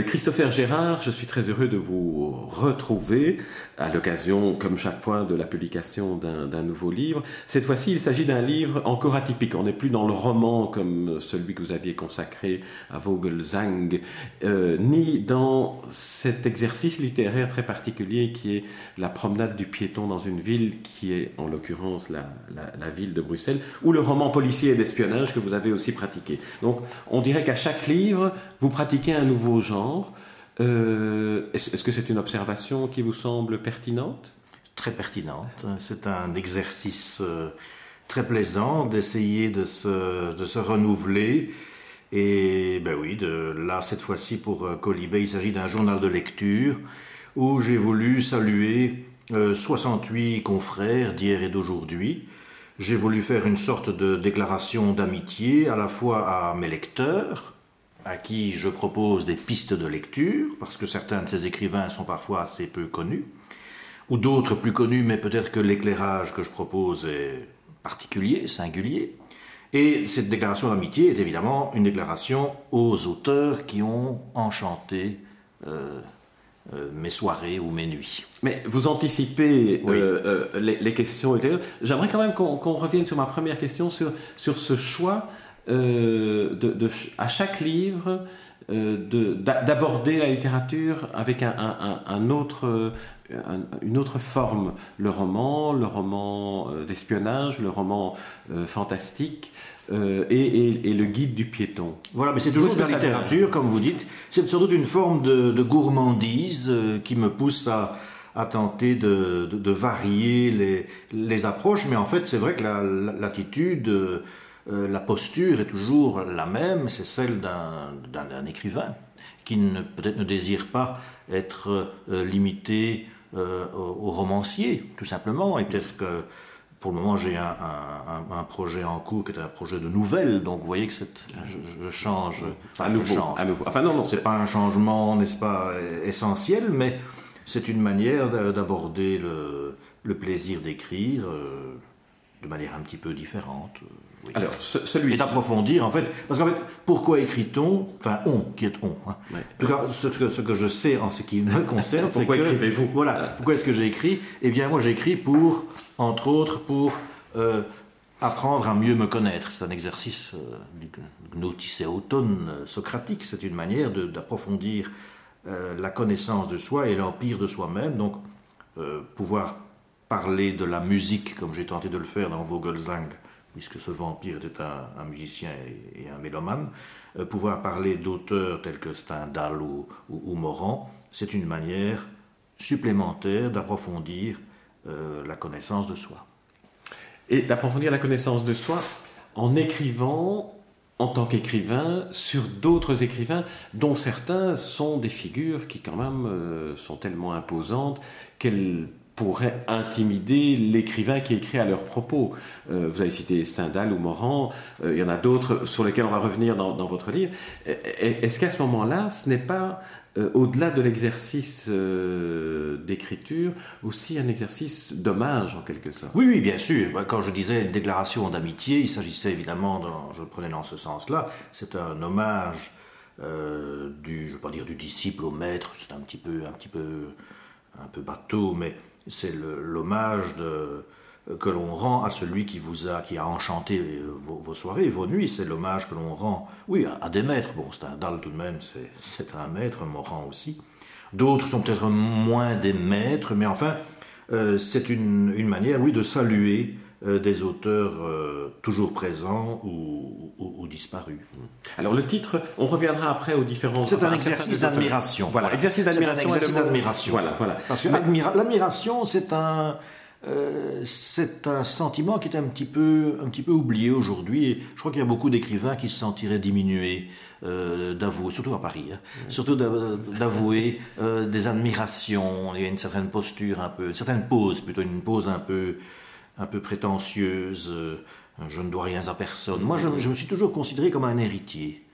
Christopher Gérard, je suis très heureux de vous retrouver à l'occasion, comme chaque fois, de la publication d'un nouveau livre. Cette fois-ci, il s'agit d'un livre encore atypique. On n'est plus dans le roman comme celui que vous aviez consacré à Vogelzang, euh, ni dans cet exercice littéraire très particulier qui est la promenade du piéton dans une ville qui est en l'occurrence la, la, la ville de Bruxelles, ou le roman policier et d'espionnage que vous avez aussi pratiqué. Donc on dirait qu'à chaque livre, vous pratiquez un nouveau genre euh, Est-ce que c'est une observation qui vous semble pertinente? Très pertinente. C'est un exercice euh, très plaisant d'essayer de se, renouveler. Et ben oui, là, cette fois-ci pour euh, Colibé, il s'agit d'un journal de lecture où j'ai voulu saluer 68 confrères d'hier et d'aujourd'hui. J'ai voulu faire une sorte de déclaration d'amitié à la fois à mes lecteurs, à qui je propose des pistes de lecture, parce que certains de ces écrivains sont parfois assez peu connus, ou d'autres plus connus, mais peut-être que l'éclairage que je propose est particulier, singulier. Et cette déclaration d'amitié est évidemment une déclaration aux auteurs qui ont enchanté euh, euh, mes soirées ou mes nuits. Mais vous anticipez euh, les, les, questions ultérieures. J'aimerais quand même qu'on revienne sur ma première question, sur, sur ce choix euh, de, de, à chaque livre euh, d'aborder la littérature avec un, un, un autre, une autre forme. Le roman, le roman euh, d'espionnage, le roman euh, fantastique. Euh, et, et, et, le guide du piéton. Voilà, mais c'est toujours de la littérature, comme vous dites. C'est sans doute une forme de, de gourmandise qui me pousse à, à tenter de, de, de, varier les, les approches. Mais en fait, c'est vrai que l'attitude... La, euh, la posture est toujours la même, c'est celle d'un écrivain qui peut-être ne désire pas être euh, limité euh, au, romancier, tout simplement, et peut-être que pour le moment j'ai un, un, un, projet en cours qui est un projet de nouvelle, donc vous voyez que je, je, change, enfin, à nouveau, change. à nouveau. Enfin non, non, c'est pas un changement, n'est-ce pas, essentiel, mais c'est une manière d'aborder le, le, plaisir d'écrire de manière un petit peu différente. Oui. Alors, ce, celui Et d'approfondir, en fait. Parce qu'en fait, pourquoi écrit-on Enfin, on, qui est on. Hein. Ouais. En tout cas, ce que, ce que, je sais en ce qui me concerne, c'est que. Pourquoi écrivez-vous? Voilà. Pourquoi est-ce que j'ai écrit Eh bien, moi, j'écris pour, entre autres, pour euh, apprendre à mieux me connaître. C'est un exercice euh, du gnoticéauton euh, socratique. C'est une manière d'approfondir euh, la connaissance de soi et l'empire de soi-même. Donc, euh, pouvoir parler de la musique, comme j'ai tenté de le faire dans Vogelzang, puisque ce vampire était un, musicien et, et, un mélomane, euh, pouvoir parler d'auteurs tels que Stendhal ou, ou, ou Morand, c'est une manière supplémentaire d'approfondir euh, la connaissance de soi. Et d'approfondir la connaissance de soi en écrivant en tant qu'écrivain sur d'autres écrivains dont certains sont des figures qui quand même euh, sont tellement imposantes qu'elles pourrait intimider l'écrivain qui écrit à leur propos. Euh, vous avez cité Stendhal ou Morand, euh, il y en a d'autres sur lesquels on va revenir dans, votre livre. Est-ce qu'à ce, moment-là, ce n'est pas, euh, au-delà de l'exercice euh, d'écriture, aussi un exercice d'hommage en quelque sorte? Oui, oui, bien sûr. Quand je disais une déclaration d'amitié, il s'agissait évidemment, je le prenais dans ce sens-là, c'est un hommage euh, du, je veux pas dire du disciple au maître, c'est un petit peu, un petit peu, un peu bateau, mais c'est l'hommage que l'on rend à celui qui vous a, qui a enchanté vos, vos soirées, vos nuits. C'est l'hommage que l'on rend, oui, à, des maîtres. Bon, Stendhal tout de même, c'est un maître, Morand aussi. D'autres sont peut-être moins des maîtres, mais enfin, euh, c'est une, une, manière, oui, de saluer des auteurs euh, toujours présents ou, ou, ou, disparus. Alors le titre, on reviendra après aux différents. C'est un exercice d'admiration. Voilà, exercice d'admiration. Exercice d'admiration. Voilà, voilà. Parce que l'admiration, c'est un, euh, c'est un sentiment qui est un petit peu, un petit peu oublié aujourd'hui. Je crois qu'il y a beaucoup d'écrivains qui se sentiraient diminués euh, d'avouer, surtout à Paris, hein, mmh. surtout d'avouer euh, des admirations. Il y a une certaine posture, un peu, une certaine pose, plutôt une pose un peu un peu prétentieuse, euh, je ne dois rien à personne. Moi, je, je, me suis toujours considéré comme un héritier.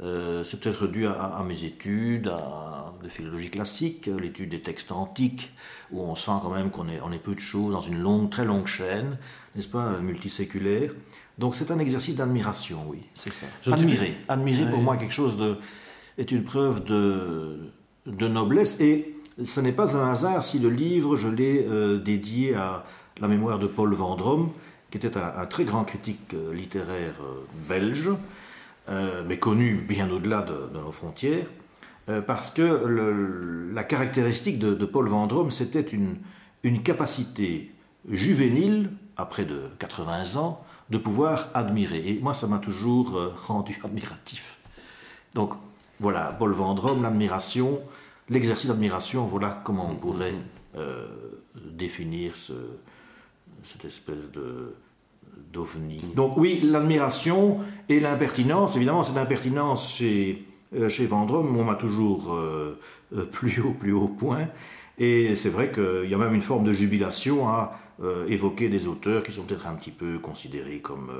Euh, c'est peut-être dû à, mes études, à la philologie classique, l'étude des textes antiques, où on sent quand même qu'on est, on est peu de choses dans une longue, très longue chaîne, n'est-ce pas, multiséculaire. Donc c'est un exercice d'admiration, oui, c'est ça. Admirer, admirer pour moi quelque chose de, est une preuve de, de noblesse et ce n'est pas un hasard si le livre, je l'ai euh, dédié à la mémoire de Paul Vendôme, qui était un, très grand critique euh, littéraire belge, euh, mais connu bien au-delà de, nos frontières, euh, parce que la caractéristique de, Paul Vendôme, c'était une, capacité juvénile, après de 80 ans, de pouvoir admirer. Et moi, ça m'a toujours euh, rendu admiratif. Donc, voilà, Paul Vendôme, l'admiration, l'exercice d'admiration, voilà comment on pourrait définir ce, cette espèce de, d'OVNI. Donc oui, l'admiration et l'impertinence, évidemment cette impertinence chez, euh, chez Vendôme, on m'a toujours euh, euh, plus haut, plus haut point. Et c'est vrai qu'il y a même une forme de jubilation à évoquer des auteurs qui sont peut-être un petit peu considérés comme,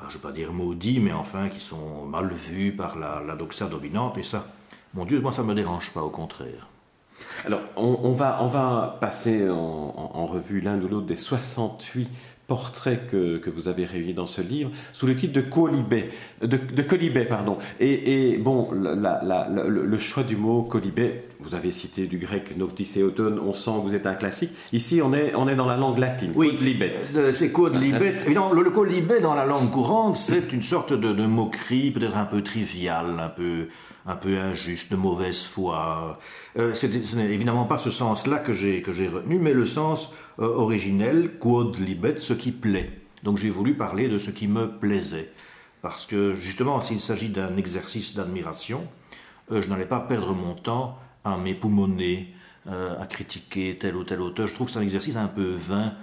je ne vais pas dire maudits, mais enfin qui sont mal vus par la, la doxa dominante. Et ça, mon Dieu, moi ça ne me dérange pas, au contraire. Alors, on, va, on va passer en, en revue l'un ou l'autre des 68 portraits que, que, vous avez réunis dans ce livre sous le titre de colibé, de, de colibé pardon. Et, et bon, la, la, le, choix du mot colibé, vous avez cité du grec noctis et automne, on sent que vous êtes un classique. Ici, on est, on est dans la langue latine. Oui, libet. Euh, c'est libet. Évidemment, le, le colibé dans la langue courante, c'est une sorte de, de moquerie, peut-être un peu triviale, un peu un peu injuste, de mauvaise foi. Euh, ce n'est évidemment pas ce sens-là que j'ai retenu, mais le sens euh, originel, quod libet, ce qui plaît. Donc j'ai voulu parler de ce qui me plaisait, parce que justement, s'il s'agit d'un exercice d'admiration, euh, je n'allais pas perdre mon temps à m'époumoner, à critiquer tel ou tel auteur. Je trouve que c'est un exercice un peu vain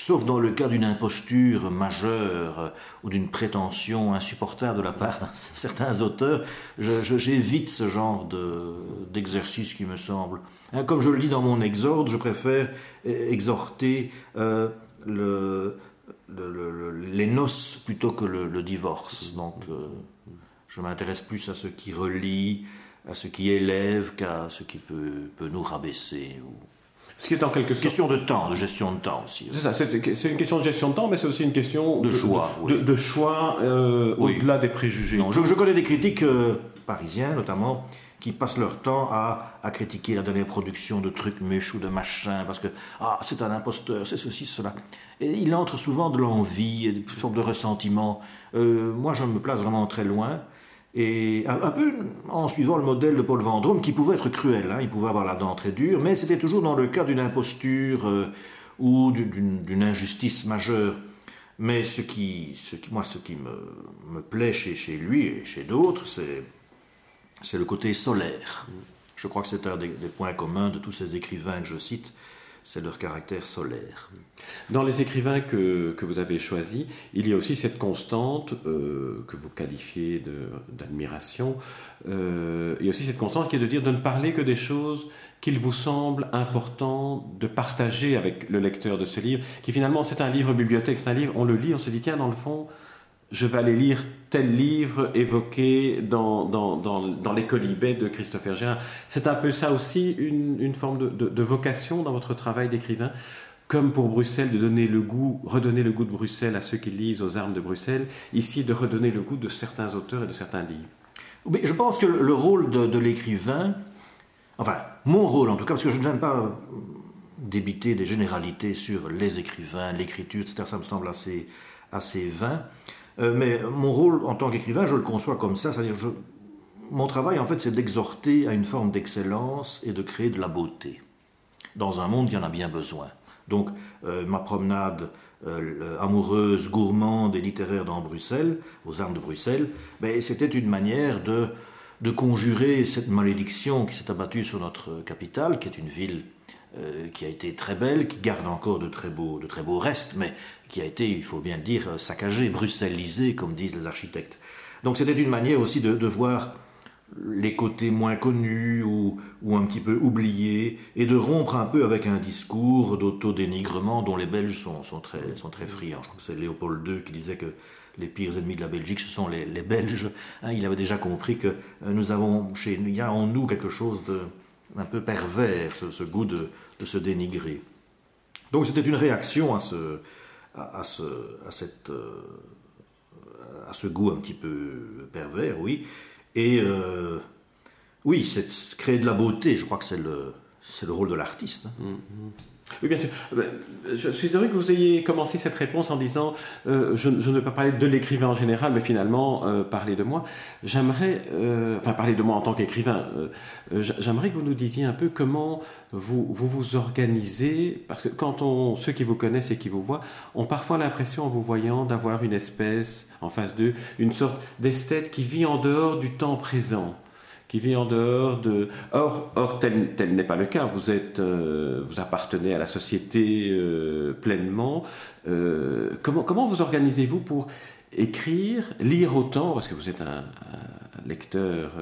sauf dans le cas d'une imposture majeure ou d'une prétention insupportable de la part de certains auteurs, j'évite ce genre d'exercice qui me semble. Hein, comme je le dis dans mon exorde, je préfère exhorter euh, les noces plutôt que le, divorce. Donc, euh, je m'intéresse plus à ce qui relie, à ce qui élève qu'à ce qui peut, peut nous rabaisser. Ce qui est en quelque sorte. Question de temps, de gestion de temps aussi. C'est ça, c'est une question de gestion de temps, mais c'est aussi une question de, choix. De, choix euh, au-delà des préjugés. je, connais des critiques euh, parisiens notamment qui passent leur temps à, à, critiquer la dernière production de trucs méchants, de machins, parce que ah, c'est un imposteur, c'est ceci, cela. Et il entre souvent de l'envie, une sorte de ressentiment. Euh, moi, je me place vraiment très loin. Et un, peu en suivant le modèle de Paul Vendôme, qui pouvait être cruel, hein, il pouvait avoir la dent très dure, mais c'était toujours dans le cas d'une imposture euh, ou d'une injustice majeure. Mais ce qui, ce qui, moi, ce qui me, me plaît chez, chez, lui et chez d'autres, c'est le côté solaire. Je crois que c'est un des, des, points communs de tous ces écrivains que je cite, c'est leur caractère solaire. Dans les écrivains que, que, vous avez choisis, il y a aussi cette constante euh, que vous qualifiez d'admiration. Euh, il y a aussi cette constante qui est de dire de ne parler que des choses qu'il vous semble important de partager avec le lecteur de ce livre, qui finalement c'est un livre bibliothèque, c'est un livre, on le lit, on se dit tiens, dans le fond, je vais aller lire tel livre évoqué dans, dans, dans, les colibets de Christopher Gérard. C'est un peu ça aussi, une, une forme de, de, vocation dans votre travail d'écrivain, comme pour Bruxelles, de donner le goût, redonner le goût de Bruxelles à ceux qui lisent aux armes de Bruxelles, ici de redonner le goût de certains auteurs et de certains livres. Oui, je pense que le rôle de, l'écrivain, enfin, mon rôle en tout cas, parce que je n'aime pas débiter des généralités sur les écrivains, l'écriture, etc., ça me semble assez, assez vain. Euh, mais mon rôle en tant qu'écrivain, je le conçois comme ça, c'est-à-dire mon travail en fait c'est d'exhorter à une forme d'excellence et de créer de la beauté. Dans un monde, y en a bien besoin. Donc euh, ma promenade euh, amoureuse, gourmande et littéraire dans Bruxelles, aux armes de Bruxelles, ben, c'était une manière de, de conjurer cette malédiction qui s'est abattue sur notre capitale, qui est une ville euh, qui a été très belle, qui garde encore de très beaux, restes, mais qui a été, il faut bien le dire, saccagée, bruxellisée, comme disent les architectes. Donc c'était une manière aussi de, voir les côtés moins connus ou, un petit peu oubliés, et de rompre un peu avec un discours d'autodénigrement dont les Belges sont, sont, très, friands. Je crois que c'est Léopold II qui disait que les pires ennemis de la Belgique, ce sont les, les Belges. Hein, il avait déjà compris que euh, nous avons chez il y a en nous quelque chose de un peu pervers, ce, goût de, se dénigrer. Donc c'était une réaction à ce, à, ce, à, cette, euh, à ce goût un petit peu pervers, oui. Et euh, oui, c'est créer de la beauté, je crois que c'est le, le rôle de l'artiste. Hein. Mm-hmm. Oui, bien sûr. Euh, je suis heureux que vous ayez commencé cette réponse en disant euh, je, ne veux pas parler de l'écrivain en général, mais finalement euh, parler de moi. J'aimerais, enfin parler de moi en tant qu'écrivain, j'aimerais que vous nous disiez un peu comment vous, vous organisez, parce que quand on, ceux qui vous connaissent et qui vous voient ont parfois l'impression en vous voyant d'avoir une espèce en face d'eux, une sorte d'esthète qui vit en dehors du temps présent qui vit en dehors de... Or, or tel, tel n'est pas le cas. Vous, êtes, euh, vous appartenez à la société euh, pleinement. Euh, comment, comment vous organisez-vous pour écrire, lire autant, parce que vous êtes un, un lecteur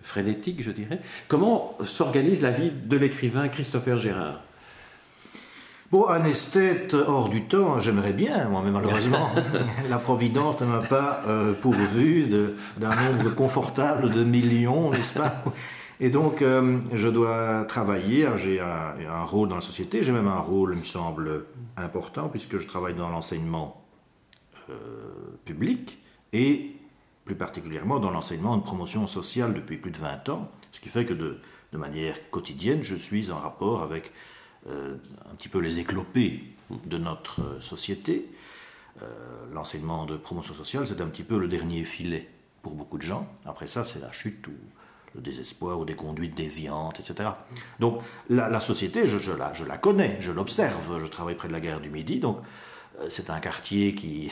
frénétique, je dirais. Comment s'organise la vie de l'écrivain Christopher Gérard? Bon, un esthète hors du temps, j'aimerais bien, moi, mais malheureusement, la Providence ne m'a pas euh, pourvu d'un nombre confortable de millions, n'est-ce pas? Et donc, euh, je dois travailler, j'ai un, rôle dans la société, j'ai même un rôle, il me semble, important, puisque je travaille dans l'enseignement euh, public et plus particulièrement dans l'enseignement de promotion sociale depuis plus de 20 ans, ce qui fait que de, de manière quotidienne, je suis en rapport avec un petit peu les éclopés de notre société. Euh, l'enseignement de promotion sociale, c'est un petit peu le dernier filet pour beaucoup de gens. Après ça, c'est la chute ou le désespoir ou des conduites déviantes, etc. Donc la, société, je, la, je, la, connais, je l'observe. Je travaille près de la gare du Midi, donc euh, c'est un quartier qui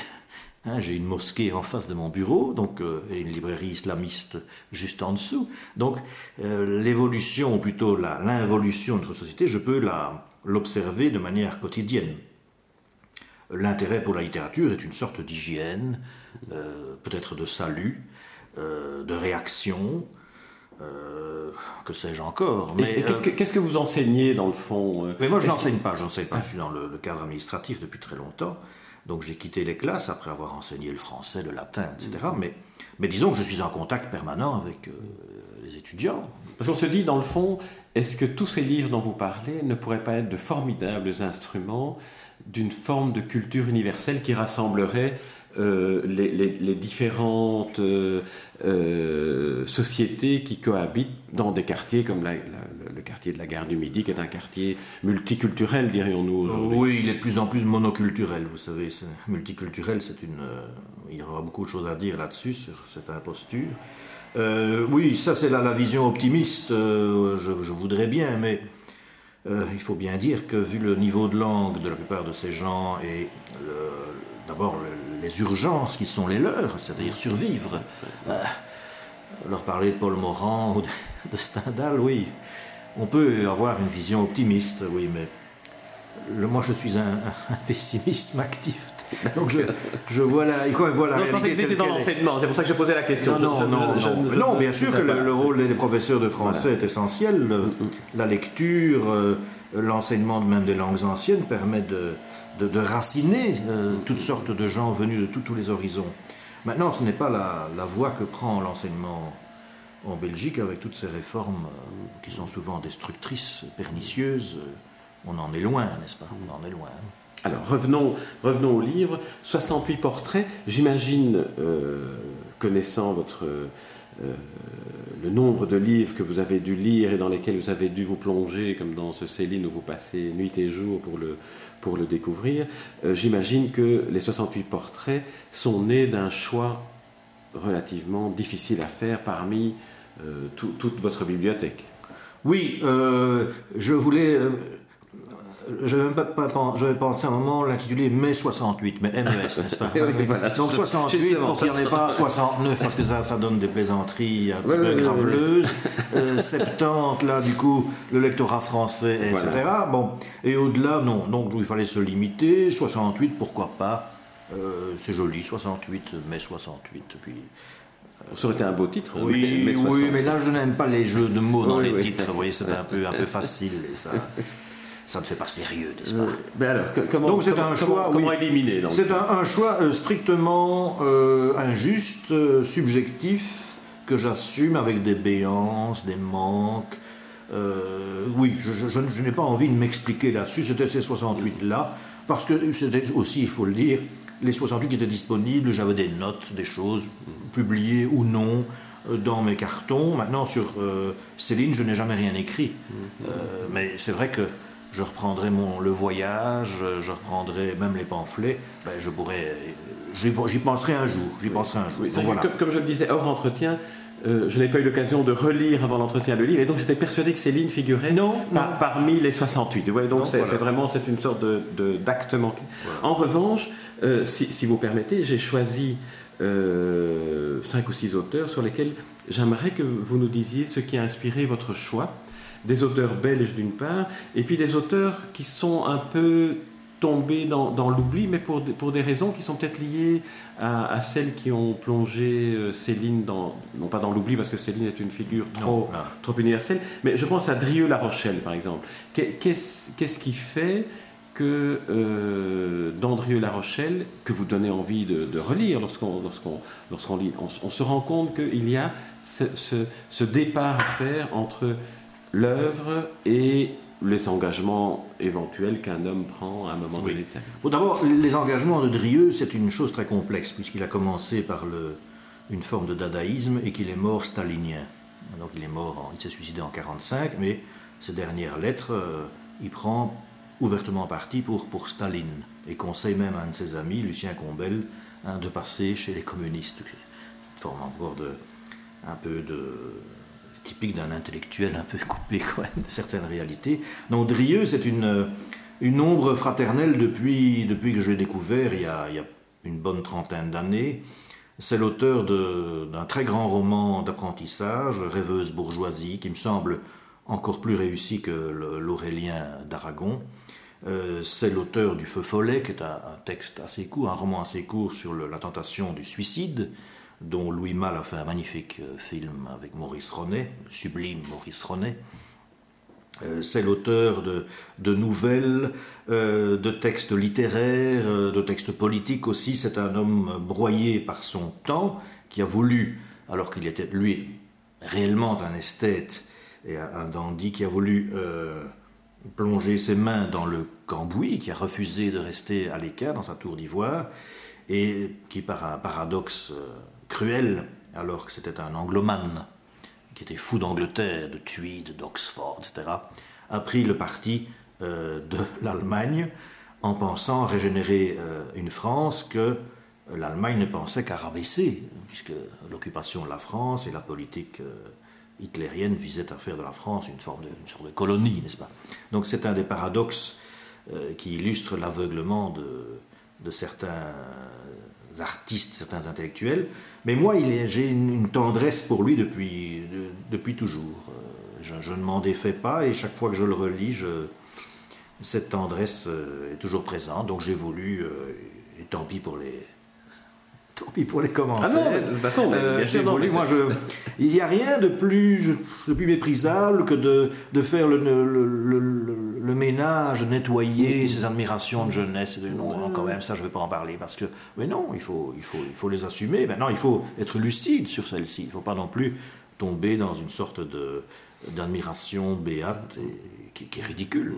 Hein, j'ai une mosquée en face de mon bureau, donc euh, et une librairie islamiste juste en dessous. Donc euh, l'évolution, ou plutôt l'involution de notre société, je peux l'observer de manière quotidienne. L'intérêt pour la littérature est une sorte d'hygiène, euh, peut-être de salut, de réaction, que sais-je encore. Mais qu'est-ce que, vous enseignez dans le fond Mais moi je n'enseigne pas, j'enseigne pas, je suis dans le, cadre administratif depuis très longtemps. Donc j'ai quitté les classes après avoir enseigné le français, le latin, etc. Mais, mais disons que je suis en contact permanent avec euh, les étudiants. Parce qu'on se dit, dans le fond, est-ce que tous ces livres dont vous parlez ne pourraient pas être de formidables instruments d'une forme de culture universelle qui rassemblerait euh, les, différentes euh, euh, sociétés qui cohabitent dans des quartiers comme le quartier de la gare du Midi, qui est un quartier multiculturel, dirions-nous aujourd'hui. Oui, il est de plus en plus monoculturel, vous savez. Multiculturel, c'est une. il y aura beaucoup de choses à dire là-dessus, sur cette imposture. oui, ça c'est la, vision optimiste, je, je, voudrais bien, mais il faut bien dire que vu le niveau de langue de la plupart de ces gens et d'abord les urgences qui sont les leurs, c'est-à-dire survivre. Euh, leur parler de Paul Morand ou de, Stendhal, oui. On peut avoir une vision optimiste, oui, mais moi je suis un, pessimiste actif. Donc je, je vois la, voilà. je pensais que c'était dans l'enseignement, c'est pour ça que je posais la question. Non, non, non, bien sûr que le, rôle des professeurs de français est essentiel. Mm, mm. La lecture, euh, l'enseignement même des langues anciennes permet de, de, raciner euh, toutes sortes de gens venus de tous les horizons. Maintenant, ce n'est pas la, voie que prend l'enseignement en Belgique avec toutes ces réformes euh, qui sont souvent destructrices, pernicieuses. On en est loin, n'est-ce pas On en est loin. Alors revenons, revenons au livre. 68 portraits. J'imagine, euh, connaissant votre, euh, le nombre de livres que vous avez dû lire et dans lesquels vous avez dû vous plonger, comme dans ce Céline où vous passez nuit et jour pour le, pour le découvrir, euh, j'imagine que les 68 portraits sont nés d'un choix relativement difficile à faire parmi toute votre bibliothèque. Oui, je voulais je même pas, j'avais pensé à un moment l'intituler Mai 68, mais MES, n'est-ce pas Donc 68, pour qu'il n'y en ait pas 69, parce que ça, ça donne des plaisanteries un peu graveleuses. 70, euh, là, du coup, le lectorat français, etc. Bon, et au-delà, non. Donc il fallait se limiter. 68, pourquoi pas? Euh, C'est joli, 68, mai 68. Puis Ça aurait été un beau titre. Oui, mais, oui, mais là je n'aime pas les jeux de mots dans les titres. Vous voyez, c'est un peu, un peu facile et ça. Ça ne fait pas sérieux, n'est-ce pas? Mais alors, comment, Donc c'est un choix, comment éliminer C'est un, choix euh, strictement euh, injuste, euh, subjectif, que j'assume avec des béances, des manques. oui, je, je n'ai pas envie de m'expliquer là-dessus. C'était ces 68-là, parce que c'était aussi, il faut le dire, les 68 étaient disponibles, j'avais des notes, des choses publiées ou non euh, dans mes cartons. Maintenant, sur euh, Céline, je n'ai jamais rien écrit. Mhm. Euh, mais c'est vrai que je reprendrai mon, le voyage, je reprendrai même les pamphlets. Ben, je pourrais, j'y penserai un jour. J'y penserai un jour. comme, je le disais hors entretien, je n'ai pas eu l'occasion de relire avant l'entretien le livre, et donc j'étais persuadé que Céline figurait non, parmi les 68. donc c'est vraiment c'est une sorte de d'acte manqué. En revanche, si, si, vous permettez, j'ai choisi euh, cinq ou six auteurs sur lesquels j'aimerais que vous nous disiez ce qui a inspiré votre choix. Des auteurs belges d'une part, et puis des auteurs qui sont un peu tombés dans, l'oubli, mais pour, pour des raisons qui sont peut-être liées à, celles qui ont plongé euh, Céline dans, non pas dans l'oubli, parce que Céline est une figure trop, trop universelle, mais je pense à Drieux-La Rochelle, par exemple. Qu'est-ce qui fait que euh, d'Andrieux-La Rochelle, que vous donnez envie de, relire lorsqu'on lorsqu'on lorsqu'on lit, on, se rend compte qu'il y a ce, départ à faire entre l'œuvre et les engagements éventuels qu'un homme prend à un moment donné. Bon, D'abord, les engagements de Drieux, c'est une chose très complexe, puisqu'il a commencé par le, une forme de dadaïsme et qu'il est mort stalinien. Donc il est mort, il s'est suicidé en 1945, mais ses dernières lettres, euh, il prend ouvertement parti pour, pour Staline et conseille même à un de ses amis, Lucien Combel, hein, de passer chez les communistes. Une forme encore de, un peu de typique d'un intellectuel un peu coupé de certaines réalités. Donc Drieux, c'est une, une ombre fraternelle depuis, que je l'ai découvert il y, a, il y a une bonne trentaine d'années. C'est l'auteur d'un très grand roman d'apprentissage, Rêveuse bourgeoisie, qui me semble encore plus réussi que l'Aurélien d'Aragon. Euh, c'est l'auteur du Feu Follet, qui est un, texte assez court, un roman assez court sur la tentation du suicide, dont Louis Malle a fait un magnifique euh, film avec Maurice Ronet, sublime Maurice Ronet. Euh, c'est l'auteur de, nouvelles, de textes littéraires, de textes politiques aussi. C'est un homme broyé par son temps, qui a voulu, alors qu'il était lui réellement un esthète et un dandy, qui a voulu plonger ses mains dans le cambouis, qui a refusé de rester à l'écart dans sa tour d'ivoire, et qui, par un paradoxe euh, cruel, alors que c'était un anglomane, qui était fou d'Angleterre, de Tweed, d'Oxford, etc., a pris le parti euh, de l'Allemagne en pensant régénérer euh, une France que l'Allemagne ne pensait qu'à rabaisser, puisque l'occupation de la France et la politique hitlérienne visait à faire de la France une, forme de, sorte de colonie, n'est-ce pas? Donc c'est un des paradoxes euh, qui illustrent l'aveuglement de, certains artistes, certains intellectuels. Mais moi, j'ai une, tendresse pour lui depuis, depuis toujours. Euh, je, ne m'en défais pas et chaque fois que je le relis, cette tendresse euh, est toujours présente. Donc j'ai voulu, et tant pis pour les, Tant pis pour les commentaires. Ah non, mais, attends, euh, moi, je, il n'y a rien de plus, de plus méprisable que de, de faire le, le, le, ménage, nettoyer ses admirations de jeunesse. De, non, quand même, ça, je ne vais pas en parler parce que, mais non, il faut, il faut, il faut les assumer. Maintenant, il faut être lucide sur celles-ci. Il ne faut pas non plus tomber dans une sorte de d'admiration béate et, qui, qui, est ridicule.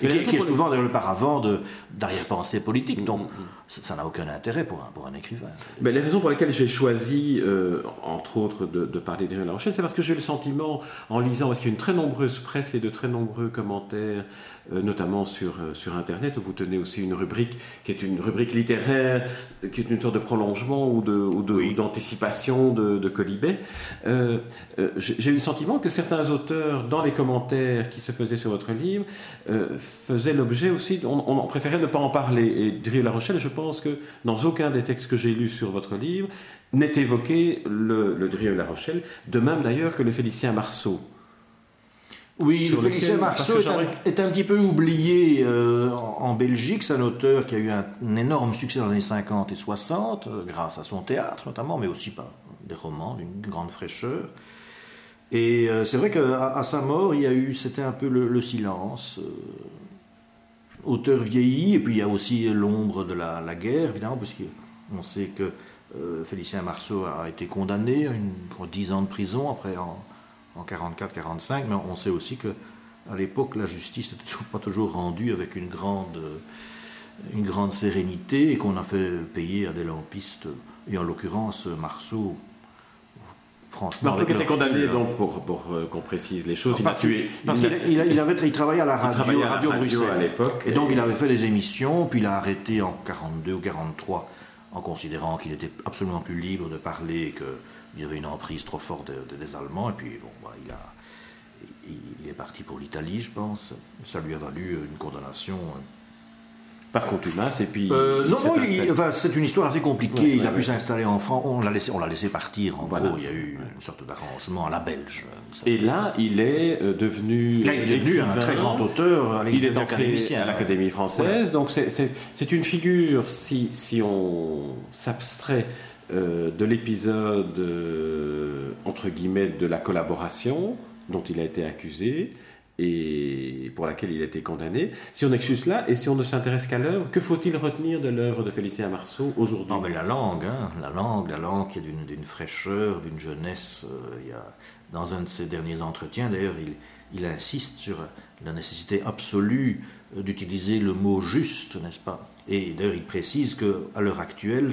Et qui, est souvent le paravent d'arrière-pensée politique. Donc, ça n'a aucun intérêt pour un, pour un écrivain. Mais les raisons pour lesquelles j'ai choisi, euh, entre autres, de, de parler d'Éric La Rochelle, c'est parce que j'ai le sentiment, en lisant, parce qu'il y a une très nombreuse presse et de très nombreux commentaires, euh, notamment sur, euh, sur Internet, où vous tenez aussi une rubrique qui est une rubrique littéraire, qui est une sorte de prolongement ou d'anticipation de, de, de, Colibet. j'ai eu le sentiment que certains auteurs, dans les commentaires qui se faisaient sur votre livre, faisaient l'objet aussi, on, on, préférait ne pas en parler. Et Drieu La Rochelle, je pense que dans aucun des textes que j'ai lus sur votre livre n'est évoqué le, le Drieu La Rochelle, de même d'ailleurs que le Félicien Marceau. Oui, Félicien Marceau est, un, petit peu oublié euh, en, Belgique. C'est un auteur qui a eu un, énorme succès dans les années 50 et 60, euh, grâce à son théâtre notamment, mais aussi par des romans d'une grande fraîcheur. Et euh, c'est vrai qu'à à sa mort, il y a eu, c'était un peu le, silence. Auteur vieilli, et puis il y a aussi l'ombre de la, guerre, évidemment, puisqu'on sait que Félicien Marceau a été condamné à pour 10 ans de prison après en, en 44-45, mais on sait aussi que à l'époque, la justice n'était pas toujours rendue avec une grande, une grande sérénité et qu'on a fait payer à des lampistes, et en l'occurrence Marceau. Franchement, Marceau qui était condamné, donc, pour, pour euh, qu'on précise les choses, il a tué. Parce qu'il il, avait, il travaillait à la radio, à, Bruxelles. à l'époque. Et, donc il avait fait des émissions, puis il a arrêté en 42 ou 43 en considérant qu'il était absolument plus libre de parler que il y avait une emprise trop forte des Allemands, et puis bon, bah, il, a, il, est parti pour l'Italie, je pense. Ça lui a valu une condamnation. Euh, Par contumace, et puis. Euh, non, non, enfin, c'est une histoire assez compliquée. il a pu s'installer en France. On l'a laissé, on l'a laissé partir. En gros, il y a eu une sorte d'arrangement à la belge. Et là, il est euh, devenu. Là, il est devenu un très grand auteur. Il est entré à l'Académie française. Donc, c'est une figure, si, si on s'abstrait euh, de l'épisode, euh, entre guillemets, de la collaboration dont il a été accusé et pour laquelle il a été condamné. Si on excuse cela et si on ne s'intéresse qu'à l'œuvre, que faut-il retenir de l'œuvre de Félicien Marceau aujourd'hui? Non, mais la langue, hein, la langue, la langue qui est d'une fraîcheur, d'une jeunesse. Euh, il y a, dans un de ses derniers entretiens, d'ailleurs, il, il, insiste sur la nécessité absolue d'utiliser le mot juste, n'est-ce pas? Et d'ailleurs, il précise qu'à l'heure actuelle,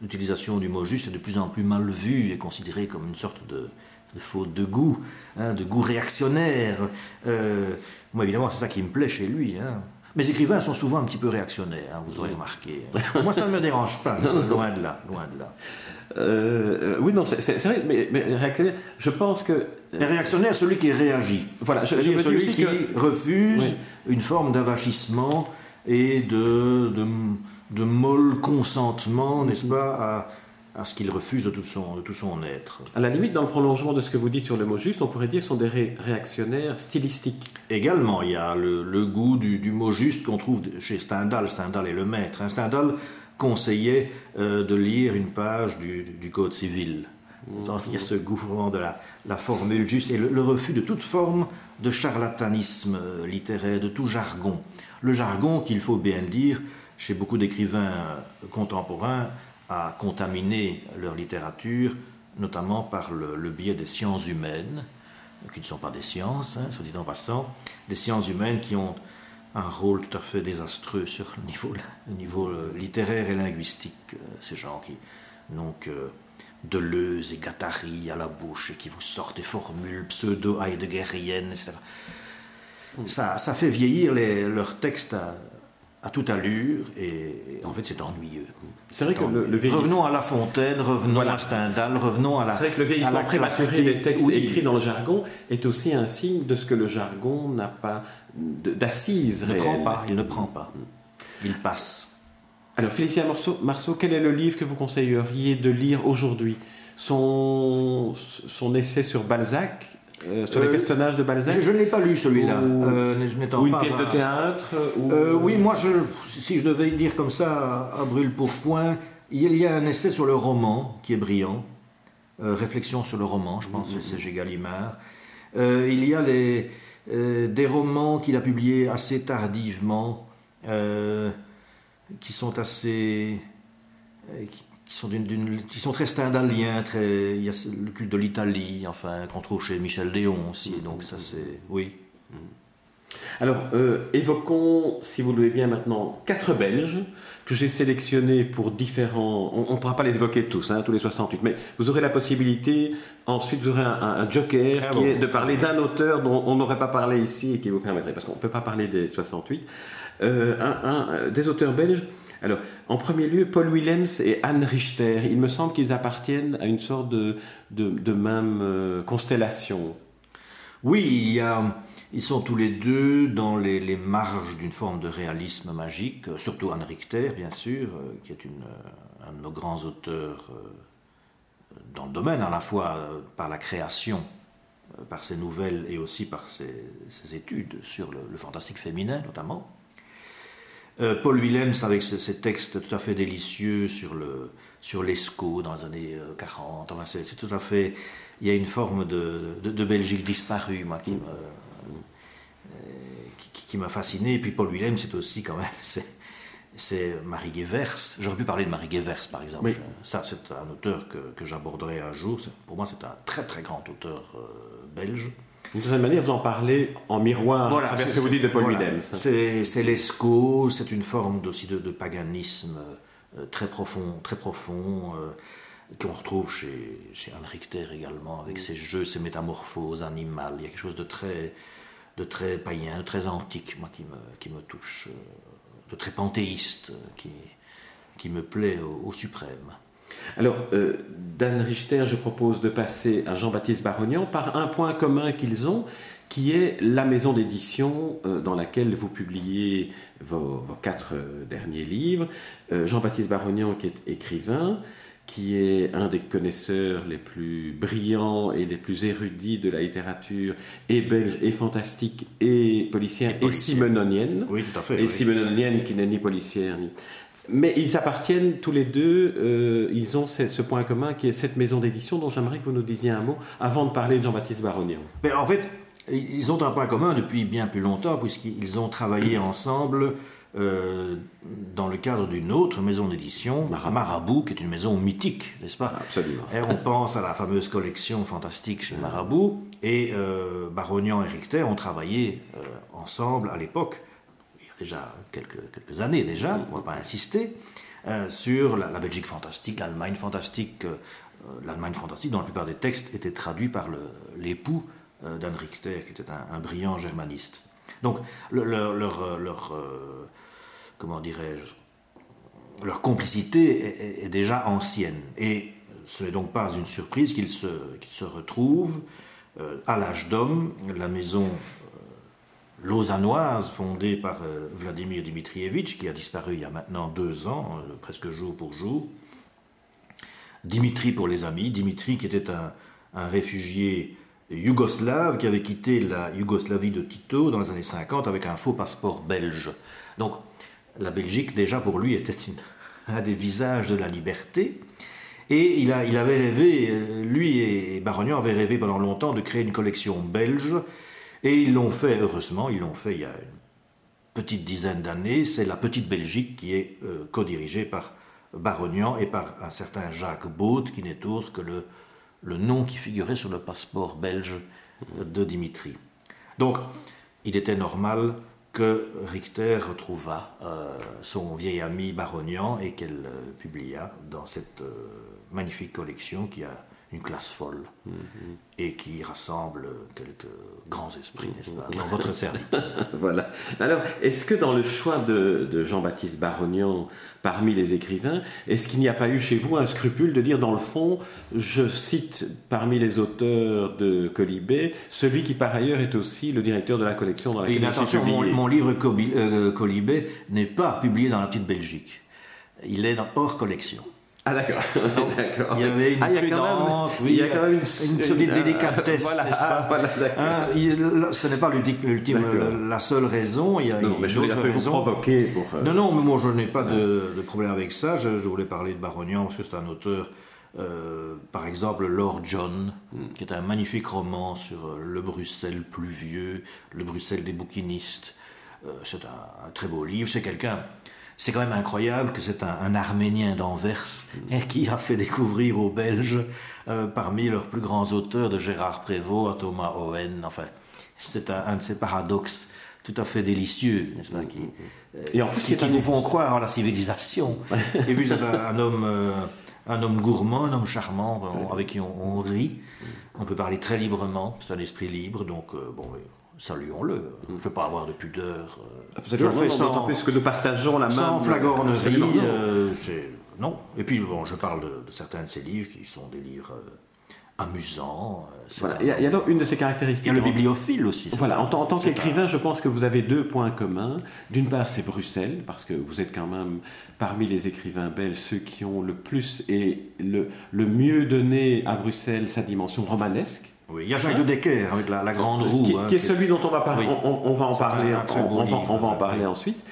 l'utilisation du mot juste est de plus en plus mal vue et considérée comme une sorte de, faute de goût, hein, de goût réactionnaire. Euh, moi, évidemment, c'est ça qui me plaît chez lui. Hein. Mes écrivains sont souvent un petit peu réactionnaires, hein, vous aurez remarqué. Moi, ça ne me dérange pas, loin de là, loin de là. Euh, euh, oui, non, c'est vrai, mais, réactionnaire, je pense que... réactionnaire, celui qui réagit. Voilà, je, je celui qui refuse une forme d'avachissement et de, de de molle consentement, n'est-ce pas, à, ce qu'il refuse de tout, son, de tout son être. À la limite, dans le prolongement de ce que vous dites sur le mot juste, on pourrait dire sont des réactionnaires stylistiques. Également, il y a le, goût du, mot juste qu'on trouve chez Stendhal. Stendhal est le maître. Hein. Stendhal conseillait euh, de lire une page du, Code civil. Donc, il y a ce goût de la, formule juste et le, refus de toute forme de charlatanisme euh, littéraire, de tout jargon. Le jargon, qu'il faut bien le dire, chez beaucoup d'écrivains contemporains, a contaminé leur littérature, notamment par le, biais des sciences humaines, qui ne sont pas des sciences, hein, soit dit en passant, des sciences humaines qui ont un rôle tout à fait désastreux sur le niveau, le niveau euh, littéraire et linguistique. Euh, ces gens qui n'ont que Deleuze et Gattari à la bouche et qui vous sortent des formules pseudo-heideggeriennes, etc. Ça, ça fait vieillir les, leurs textes à, à toute allure et, en fait c'est ennuyeux. C'est vrai que le, vieillissement... Revenons à La Fontaine, revenons à Stendhal, revenons à la. C'est vrai que le vieillissement prématuré des textes écrits dans le jargon est aussi un signe de ce que le jargon n'a pas d'assises Il ne prend pas, il ne prend pas. Il passe. Alors Félicien Marceau, Marceau, quel est le livre que vous conseilleriez de lire aujourd'hui? Son, son essai sur Balzac euh, sur les euh, personnages de Balzac Je, ne l'ai pas lu celui-là. Ou, euh, une pièce de théâtre Oui, moi, je, si je devais dire comme ça à brûle pour point, il y a un essai sur le roman qui est brillant. réflexion sur le roman, je pense, c'est G. Gallimard. il y a les, des romans qu'il a publiés assez tardivement, qui sont assez qui sont, qui sont très stendhaliens, très, il y a le culte de l'Italie, enfin, qu'on trouve chez Michel Léon aussi, donc ça c'est, oui. Alors, euh, évoquons, si vous le voulez bien maintenant, quatre Belges que j'ai sélectionnés pour différents... On ne pourra pas les évoquer tous, hein, tous les 68, mais vous aurez la possibilité, ensuite vous aurez un, joker ah qui est de parler d'un auteur dont on n'aurait pas parlé ici et qui vous permettrait, parce qu'on ne peut pas parler des 68, euh, un, des auteurs belges alors, en premier lieu, Paul Willems et Anne Richter, il me semble qu'ils appartiennent à une sorte de, même euh, constellation. Oui, ils sont tous les deux dans les, marges d'une forme de réalisme magique, surtout Anne Richter, bien sûr, euh, qui est euh, un de nos grands auteurs dans le domaine, à la fois par la création par ses nouvelles et aussi par ses, études sur le, fantastique féminin notamment. Euh, Paul Willems avec ses, textes tout à fait délicieux sur le sur l'ESCO dans les années 40. Enfin, c'est tout à fait. Il y a une forme de, de, Belgique disparue, moi, qui me, qui, m'a fasciné. Et puis Paul Willem, c'est aussi quand même, c'est Marie Guevers. J'aurais pu parler de Marie Guevers, par exemple. Ça, c'est un auteur que, que j'aborderai un jour. Pour moi, c'est un très très grand auteur euh, belge. D'une certaine manière, vous en parlez en miroir voilà, ce que vous dites de Paul voilà. C'est l'esco, c'est une forme aussi de, paganisme euh, très profond, très profond euh, qu'on retrouve chez, chez Anne Richter également, avec ses jeux, ses métamorphoses animales. Il y a quelque chose de très, de très païen, de très antique, moi, qui me, qui me touche, euh, de très panthéiste, qui, qui me plaît au, suprême. Alors, euh, Dan Richter, je propose de passer à Jean-Baptiste Barognan par un point commun qu'ils ont, qui est la maison d'édition euh, dans laquelle vous publiez vos, vos quatre derniers livres. Jean-Baptiste Barognan, qui est écrivain, qui est un des connaisseurs les plus brillants et les plus érudits de la littérature, et belge, et fantastique, et policière, et, simononienne. Oui, tout à fait. Et simononienne qui n'est ni policière, ni... Mais ils appartiennent tous les deux, euh, ils ont ce, point commun qui est cette maison d'édition dont j'aimerais que vous nous disiez un mot avant de parler de Jean-Baptiste Baronian. Mais en fait, ils ont un point commun depuis bien plus longtemps, puisqu'ils ont travaillé ensemble euh, dans le cadre d'une autre maison d'édition, Marabout. qui est une maison mythique, n'est-ce pas? Absolument. Et on pense à la fameuse collection fantastique chez Marabout, et euh, Barognan et Richter ont travaillé euh, ensemble à l'époque, déjà quelques, quelques années déjà, on ne va pas insister, euh, sur la, Belgique fantastique, l'Allemagne fantastique, l'Allemagne fantastique, dont la plupart des textes étaient traduits par l'époux d'Anne Richter, qui était un, brillant germaniste. Donc leur, leur, leur comment dirais-je, leur complicité est, déjà ancienne. Et ce n'est donc pas une surprise qu'ils se, se, retrouvent euh, à l'âge d'homme, la maison euh, lausannoise fondée par euh, Vladimir Dmitrievitch, qui a disparu il y a maintenant deux ans, presque jour pour jour. Dimitri pour les amis, Dimitri qui était un, réfugié yougoslave qui avait quitté la Yougoslavie de Tito dans les années 50 avec un faux passeport belge. Donc la Belgique, déjà pour lui, était un des visages de la liberté. Et il, a, il avait rêvé, lui et Barognan avaient rêvé pendant longtemps de créer une collection belge. Et ils l'ont fait, heureusement, ils l'ont fait il y a une petite dizaine d'années. C'est la Petite Belgique qui est euh, co-dirigée par Barognan et par un certain Jacques Baud, qui n'est autre que le, nom qui figurait sur le passeport belge de Dimitri. Donc, il était normal que Richter retrouva euh, son vieil ami Barognan et qu'elle euh, publia dans cette euh, magnifique collection qui a une classe folle mm-hmm. et qui rassemble quelques grands esprits, n'est-ce pas, dans votre service. voilà. Alors, est-ce que dans le choix de, Jean-Baptiste Barognan parmi les écrivains, est-ce qu'il n'y a pas eu chez vous un scrupule de dire, dans le fond, je cite parmi les auteurs de Colibé, celui qui par ailleurs est aussi le directeur de la collection dans laquelle il attention, mon, mon, livre euh, Colibé n'est pas publié dans la petite Belgique. Il est dans hors collection. Ah d'accord. il y avait une ah, prudence, oui, il y a quand même une, une, délicatesse, voilà, n'est-ce pas voilà, hein, il, Ce n'est pas l'ultime, la seule raison. Il y a, non, mais je voulais vous provoquer pour. Euh, non, non, mais moi je n'ai pas de, de, problème avec ça. Je, je, voulais parler de Barognan parce que c'est un auteur. Euh, par exemple, Lord John, mm. qui est un magnifique roman sur euh, le Bruxelles pluvieux, le Bruxelles des bouquinistes. Euh, c'est un, un, très beau livre. C'est quelqu'un c'est quand même incroyable que c'est un, Arménien d'Anvers hein, qui a fait découvrir aux Belges, euh, parmi leurs plus grands auteurs, de Gérard Prévost à Thomas Owen. Enfin, c'est un, de ces paradoxes tout à fait délicieux, n'est-ce pas, qui, Et en qui, qui vous font croire en la civilisation. Et puis c'est un, homme, euh, un homme gourmand, un homme charmant, avec qui on, rit. On peut parler très librement, c'est un esprit libre, donc euh, bon saluons-le. Je ne veux pas avoir de pudeur. Euh, je le fais sans, plus que nous partageons la main. Sans flagornerie. Euh, non. Et puis, bon, je parle de, certains de ces livres qui sont des livres euh, amusants. Il, y a, donc une de ces caractéristiques. Il y a le bibliophile aussi. Voilà, en, tant qu'écrivain, je pense que vous avez deux points communs. D'une part, c'est Bruxelles, parce que vous êtes quand même parmi les écrivains belges ceux qui ont le plus et le, le mieux donné à Bruxelles sa dimension romanesque Oui, il y a Jacques de Decker avec la, grande roue. Qui, hein, est celui dont on va parler. On, va en parler. on, va, on va en parler ensuite.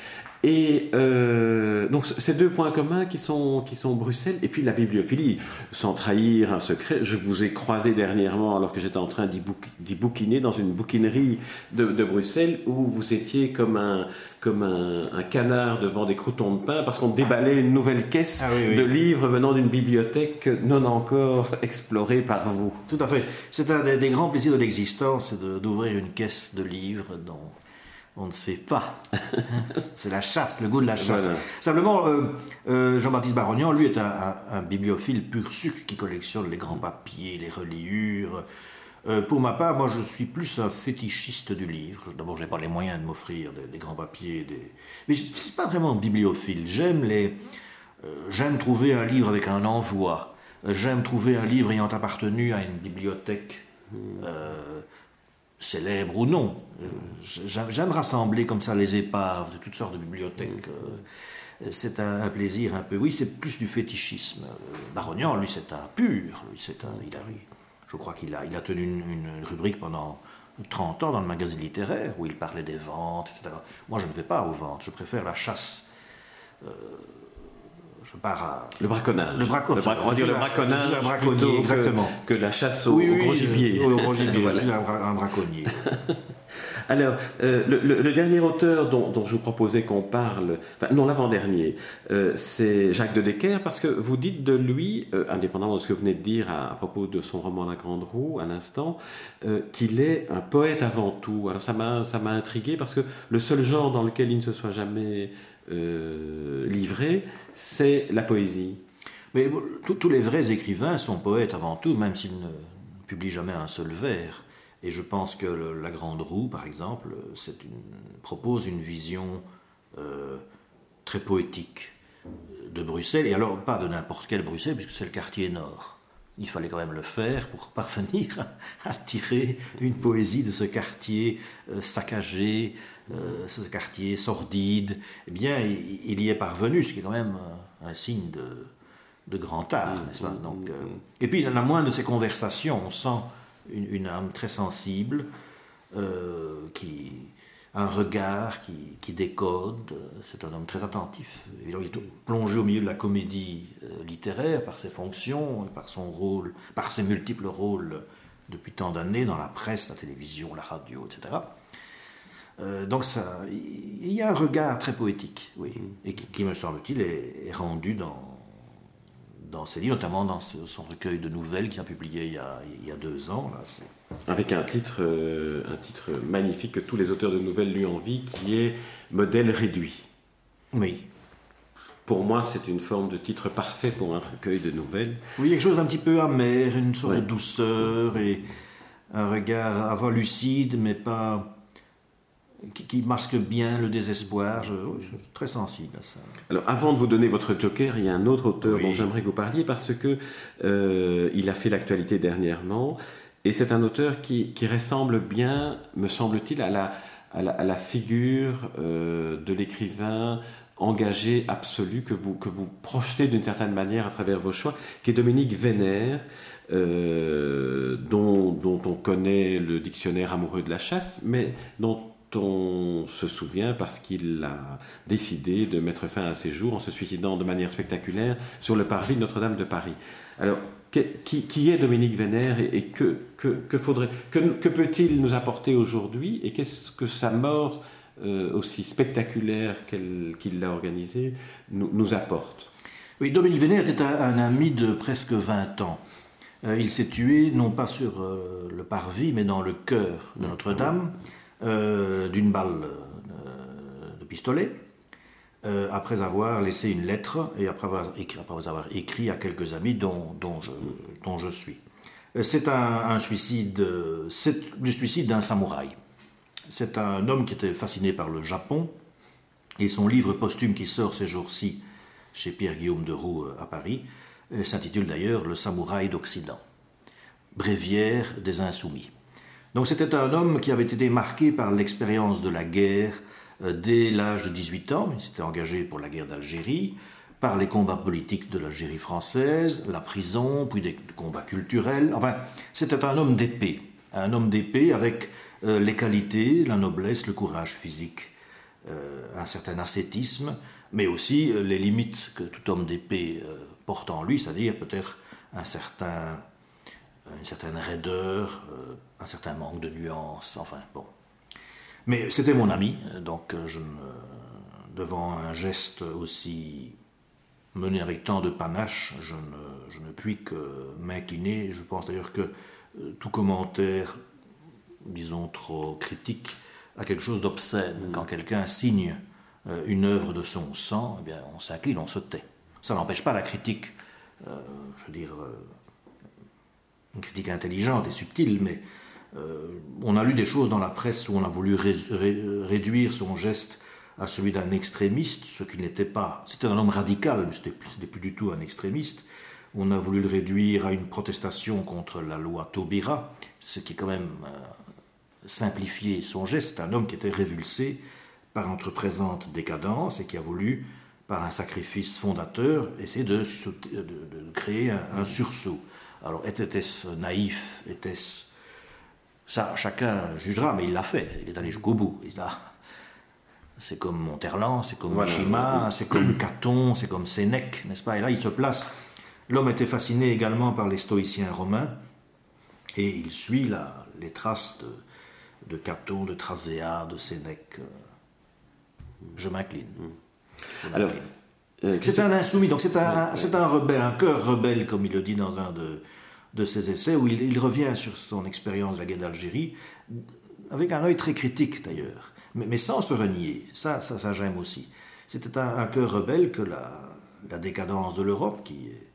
Et euh, donc ces deux points communs qui sont, qui sont Bruxelles et puis la bibliophilie. Sans trahir un secret, je vous ai croisé dernièrement alors que j'étais en train d'y bouquiner dans une bouquinerie de, de, Bruxelles où vous étiez comme un, comme un, un, canard devant des croutons de pain parce qu'on déballait une nouvelle caisse ah de livres venant d'une bibliothèque non encore explorée par vous. Tout à fait. C'est un des, des, grands plaisirs de l'existence, d'ouvrir une caisse de livres dont on ne sait pas. c'est la chasse, le goût de la chasse. Simplement, euh, euh, Jean-Baptiste Barognan, lui, est un, bibliophile pur sucre qui collectionne les grands papiers, les reliures. Euh, pour ma part, moi, je suis plus un fétichiste du livre. D'abord, je n'ai pas les moyens de m'offrir des, grands papiers. Des... Mais je ne suis pas vraiment bibliophile. J'aime les... J'aime trouver un livre avec un envoi. J'aime trouver un livre ayant appartenu à une bibliothèque célèbre ou non. J'aime rassembler comme ça les épaves de toutes sortes de bibliothèques. Euh, c'est un, plaisir un peu. Oui, c'est plus du fétichisme. Barognan, lui, c'est un pur. Lui, c'est un. Il a, je crois qu'il a, il a tenu une, rubrique pendant 30 ans dans le magazine littéraire où il parlait des ventes, etc. Moi, je ne vais pas aux ventes. Je préfère la chasse. Euh, je pars à... Le braconnage. Le, braconnage. on va dire le braconnage plutôt exactement. Que, la chasse au, gros gibier. Au gros gibier, je suis un, braconnier. Alors, euh, le, dernier auteur dont, je vous proposais qu'on parle, enfin non l'avant-dernier, euh, c'est Jacques de Decker, parce que vous dites de lui, euh, indépendamment de ce que vous venez de dire à, propos de son roman La Grande Roue, à l'instant, qu'il est un poète avant tout. Alors ça m'a intrigué, parce que le seul genre dans lequel il ne se soit jamais livré, c'est la poésie. Mais tous les vrais écrivains sont poètes avant tout, même s'ils ne publient jamais un seul vers. Et je pense que La Grande Roue, par exemple, propose une vision euh, très poétique de Bruxelles, et alors pas de n'importe quel Bruxelles, puisque c'est le quartier nord. Il fallait quand même le faire pour parvenir à, tirer une poésie de ce quartier euh, saccagé, euh, ce quartier sordide. Eh bien, il, y est parvenu, ce qui est quand même un, signe de, grand art, n'est-ce pas Donc, mmh. Et puis, il en a moins de ces conversations, on sent une, âme très sensible, euh, qui a un regard qui, décode. C'est un homme très attentif. Il est plongé au milieu de la comédie euh, littéraire par ses fonctions, par son rôle, par ses multiples rôles depuis tant d'années dans la presse, la télévision, la radio, etc. Euh, donc ça, il y a un regard très poétique, oui, et qui, me semble-t-il est, rendu dans, dans ses livres, notamment dans son recueil de nouvelles qu'il a publié il y a, il y a deux ans. Là, Avec un titre, euh, un titre magnifique que tous les auteurs de nouvelles lui envient, qui est Modèle réduit. Oui. Pour moi, c'est une forme de titre parfait pour un recueil de nouvelles. Oui, quelque chose d'un petit peu amer, une sorte de douceur et un regard à fois lucide, mais pas qui, masque bien le désespoir. Je, suis très sensible à ça. Alors, avant de vous donner votre joker, il y a un autre auteur dont j'aimerais que vous parliez parce que euh, il a fait l'actualité dernièrement et c'est un auteur qui, qui, ressemble bien, me semble-t-il, à la, à, la, figure euh, de l'écrivain engagé absolu que vous, que vous projetez d'une certaine manière à travers vos choix, qui est Dominique Vénère, euh, dont, dont, on connaît le dictionnaire amoureux de la chasse, mais dont on se souvient parce qu'il a décidé de mettre fin à ses jours en se suicidant de manière spectaculaire sur le parvis de Notre-Dame de Paris. Alors, qui, est Dominique Vénère et, que, que, faudrait, que, peut-il nous apporter aujourd'hui et qu'est-ce que sa mort euh, aussi spectaculaire qu'il l'a organisée nous, apporte? Oui, Dominique Vénère était un, ami de presque 20 ans. Euh, il s'est tué non pas sur euh, le parvis, mais dans le cœur de Notre-Dame. Euh, d'une balle euh, de pistolet, euh, après avoir laissé une lettre et après avoir écrit, après avoir écrit à quelques amis dont, dont, je, dont je suis. C'est un, suicide, c'est le suicide d'un samouraï. C'est un homme qui était fasciné par le Japon et son livre posthume qui sort ces jours-ci chez Pierre-Guillaume de Roux à Paris s'intitule d'ailleurs Le samouraï d'Occident, bréviaire des insoumis. Donc c'était un homme qui avait été marqué par l'expérience de la guerre euh, dès l'âge de 18 ans. Il s'était engagé pour la guerre d'Algérie. par les combats politiques de l'Algérie française, la prison, puis des combats culturels. Enfin, c'était un homme d'épée, un homme d'épée avec euh, les qualités, la noblesse, le courage physique, euh, un certain ascétisme, mais aussi les limites que tout homme d'épée porte en lui, c'est-à-dire peut-être un certain, une certaine raideur, un certain manque de nuance, enfin bon. Mais c'était mon ami, donc je devant un geste aussi mené avec tant de panache, je ne, je ne puis que m'incliner. Je pense d'ailleurs que euh, tout commentaire, disons, trop critique, a quelque chose d'obscène. Mm. Quand quelqu'un signe euh, une œuvre de son sang, eh bien, on s'incline, on se tait. Ça n'empêche pas la critique, euh, je veux dire, une critique intelligente et subtile, mais on a lu des choses dans la presse où on a voulu réduire son geste à celui d'un extrémiste, ce qu'il n'était pas. C'était un homme radical, mais ce n'était plus du tout un extrémiste. On a voulu le réduire à une protestation contre la loi Taubira, ce qui est quand même euh, simplifié son geste. Un homme qui était révulsé par notre présente décadence et qui a voulu, par un sacrifice fondateur, essayer de, créer un, sursaut. Alors, était-ce naïf Était-ce. Ça, chacun jugera, mais il l'a fait. Il est allé jusqu'au bout. Il a c'est comme Monterland, c'est comme Mishima, c'est comme Caton, c'est comme Sénèque, n'est-ce pas? Et là, il se place. L'homme était fasciné également par les stoïciens romains, et il suit là, les traces de, de Caton, de Traséa, de Sénèque. Je m'incline. Alors, euh, c'est un insoumis, donc c'est un, un, rebelle, un cœur rebelle, comme il le dit dans un de, de ses essais, où il, il revient sur son expérience de la guerre d'Algérie, avec un œil très critique d'ailleurs mais, sans se renier. Ça, ça, ça j'aime aussi. C'était un, cœur rebelle que la, la décadence de l'Europe, qui est,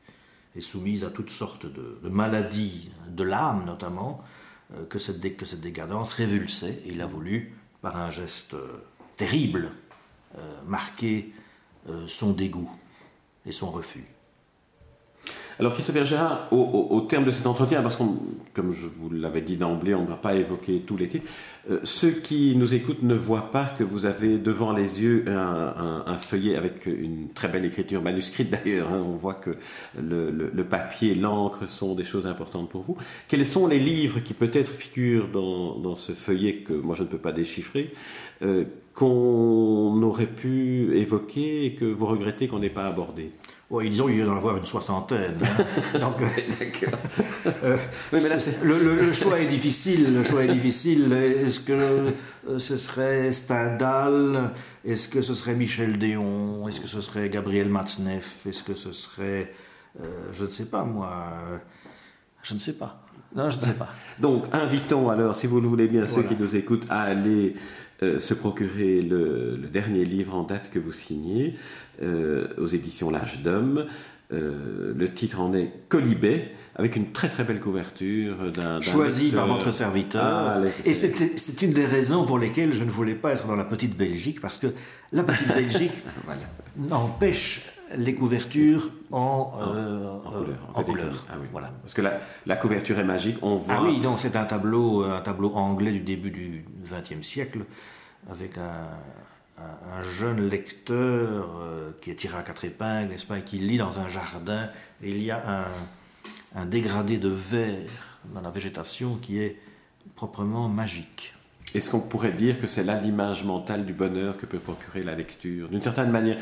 soumise à toutes sortes de, maladies, de l'âme notamment, euh, que, cette, que cette décadence révulsait. Et il a voulu, par un geste euh, terrible, euh, marquer son dégoût et son refus. Alors Christopher Gérard, au, terme de cet entretien, parce que comme je vous l'avais dit d'emblée, on ne va pas évoquer tous les titres, euh, ceux qui nous écoutent ne voient pas que vous avez devant les yeux un, feuillet avec une très belle écriture manuscrite d'ailleurs. Hein. on voit que le, papier, l'encre sont des choses importantes pour vous. Quels sont les livres qui peut-être figurent dans, ce feuillet que moi je ne peux pas déchiffrer, euh, qu'on aurait pu évoquer et que vous regrettez qu'on n'ait pas abordé? Oui, disons, il y en avoir une soixantaine. Hein. Donc, euh, le, choix est difficile. Le choix est difficile. Est-ce que euh, ce serait Stendhal? Est-ce que ce serait Michel Déon? Est-ce que ce serait Gabriel Matzneff? Est-ce que ce serait, euh, je ne sais pas moi, je ne sais pas. Non, je ne sais pas. Donc, invitons alors, si vous le voulez bien, ceux qui nous écoutent, à aller euh, se procurer le, dernier livre en date que vous signez euh, aux éditions L'Âge d'Homme. Euh, le titre en est Colibet, avec une très très belle couverture d'un. Choisi par votre serviteur. Ah, et c'est une des raisons pour lesquelles je ne voulais pas être dans la petite Belgique, parce que la petite Belgique n'empêche les couvertures en, en, couleur. Ah voilà. Parce que la, la, couverture est magique, on voit. Ah oui, donc c'est un tableau, un tableau anglais du début du XXe siècle, avec un, un, jeune lecteur euh, qui est tiré à quatre épingles, n'est-ce pas, et qui lit dans un jardin, et il y a un, un dégradé de vert dans la végétation qui est proprement magique. Est-ce qu'on pourrait dire que c'est là l'image mentale du bonheur que peut procurer la lecture? D'une certaine manière,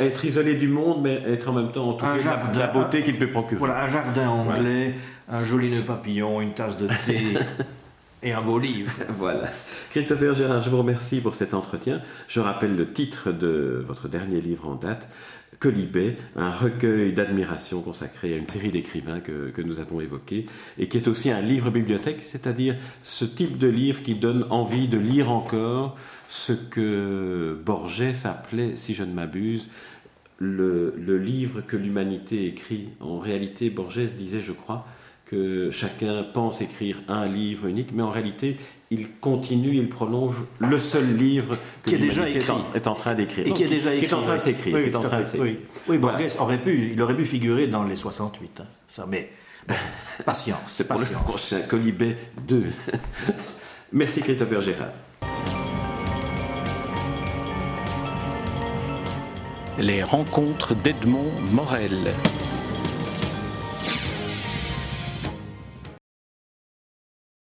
être isolé du monde, mais être en même temps entouré de la beauté qu'il peut procurer. Voilà, un jardin anglais, un joli nœud papillon, une tasse de thé et un beau livre. voilà. Christopher Gérard, je vous remercie pour cet entretien. Je rappelle le titre de votre dernier livre en date, Colibet, un recueil d'admiration consacré à une série d'écrivains que, que, nous avons évoqués, et qui est aussi un livre bibliothèque, c'est-à-dire ce type de livre qui donne envie de lire encore ce que Borges appelait, si je ne m'abuse, le, le livre que l'humanité écrit. En réalité, Borges disait, je crois, que chacun pense écrire un livre unique, mais en réalité, il continue, il prolonge le seul livre que qui est déjà écrit. Est, en, train d'écrire. Et qui est déjà écrit. Qui est en train de s'écrire. Oui, oui, oui. Borges aurait pu, il aurait pu figurer dans les 68. Hein, ça, mais patience. C'est pour le prochain Colibet 2. Merci Christopher Gérard. Les rencontres d'Edmond Morel.